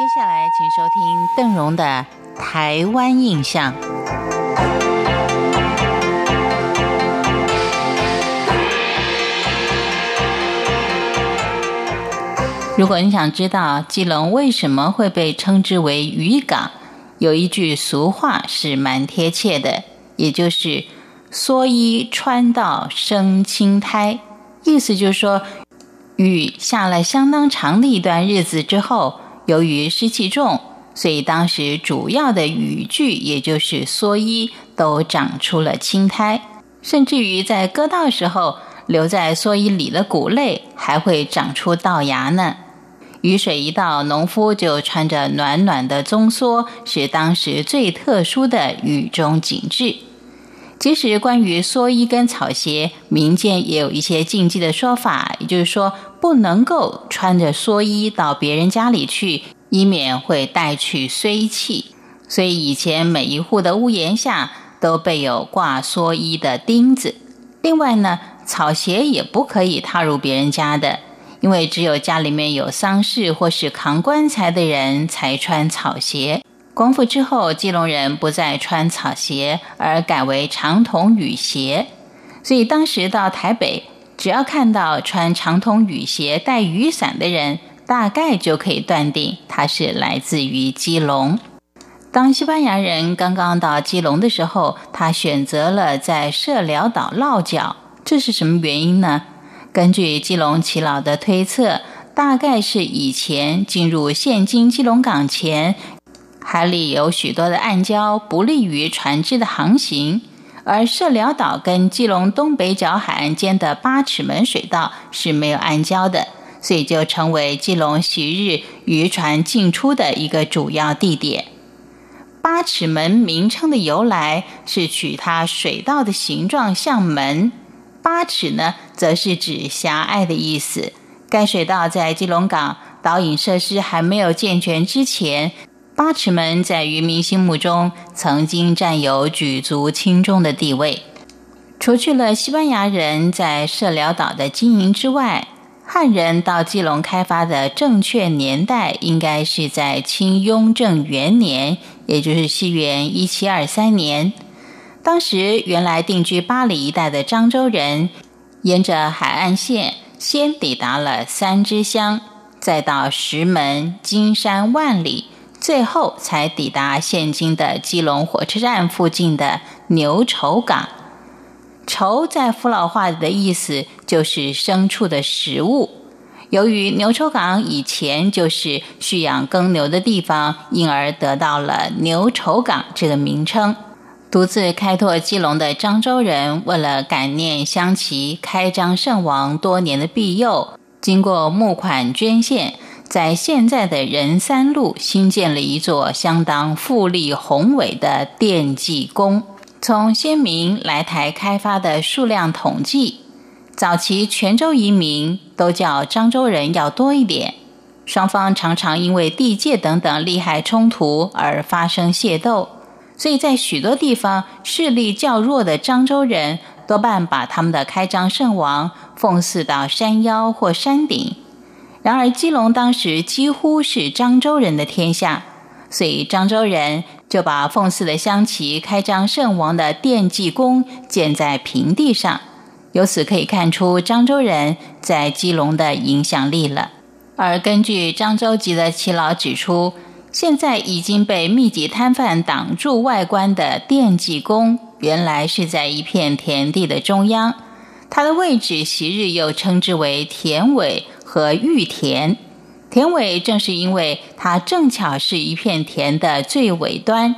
接下来，请收听邓荣的《台湾印象》。如果你想知道基隆为什么会被称之为渔港，有一句俗话是蛮贴切的，也就是“蓑衣穿到生青苔”，意思就是说，雨下了相当长的一段日子之后，由于湿气重，所以当时主要的雨具，也就是蓑衣，都长出了青苔，甚至于在割稻时候，留在蓑衣里的谷类还会长出稻芽呢。雨水一到，农夫就穿着暖暖的棕蓑，是当时最特殊的雨中景致。即使关于蓑衣跟草鞋，民间也有一些禁忌的说法，也就是说，不能够穿着蓑衣到别人家里去，以免会带去衰气。所以以前每一户的屋檐下都备有挂蓑衣的钉子。另外呢，草鞋也不可以踏入别人家的。因为只有家里面有丧事或是扛棺材的人才穿草鞋。光复之后，基隆人不再穿草鞋，而改为长筒雨鞋。所以当时到台北，只要看到穿长筒雨鞋、带雨伞的人，大概就可以断定他是来自于基隆。当西班牙人刚刚到基隆的时候，他选择了在社寮岛落脚，这是什么原因呢？根据基隆耆老的推测，大概是以前进入现今基隆港前，海里有许多的暗礁，不利于船只的航行；而社寮岛跟基隆东北角海岸间的八尺门水道是没有暗礁的，所以就成为基隆昔日渔船进出的一个主要地点。八尺门名称的由来是取它水道的形状像门。八尺呢，则是指狭隘的意思。该水道在基隆港导引设施还没有健全之前，八尺门在渔民心目中曾经占有举足轻重的地位。除去了西班牙人在社寮岛的经营之外，汉人到基隆开发的正确年代应该是在清雍正元年，也就是西元一七二三年。当时原来定居巴黎一带的漳州人，沿着海岸线先抵达了三支乡，再到石门、金山、万里，最后才抵达现今的基隆火车站附近的牛稠港。稠在福老话里的意思就是牲畜的食物。由于牛稠港以前就是蓄养耕牛的地方，因而得到了牛稠港这个名称。独自开拓基隆的漳州人，为了感念乡旗开张圣王多年的庇佑，经过募款捐献，在现在的仁三路新建了一座相当富丽宏伟的奠祭宫。从先民来台开发的数量统计，早期泉州移民都叫漳州人要多一点，双方常常因为地界等等利害冲突而发生械斗。所以在许多地方，势力较弱的漳州人多半把他们的开漳圣王奉祀到山腰或山顶。然而，基隆当时几乎是漳州人的天下，所以漳州人就把奉祀的香旗开张圣王的奠祭宫建在平地上。由此可以看出漳州人在基隆的影响力了。而根据漳州籍的耆老指出。现在已经被密集摊贩挡住外观的奠祭宫，原来是在一片田地的中央。它的位置昔日又称之为田尾和玉田。田尾正是因为它正巧是一片田的最尾端，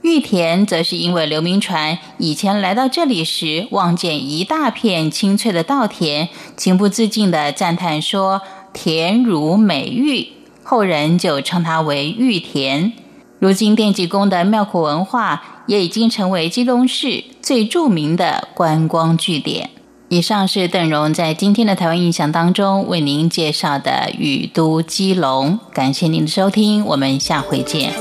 玉田则是因为刘铭传以前来到这里时，望见一大片青翠的稻田，情不自禁地赞叹说：“田如美玉。”后人就称它为玉田。如今奠祭宫的庙库文化也已经成为基隆市最著名的观光据点。以上是邓荣在今天的台湾印象当中为您介绍的雨都基隆，感谢您的收听，我们下回见。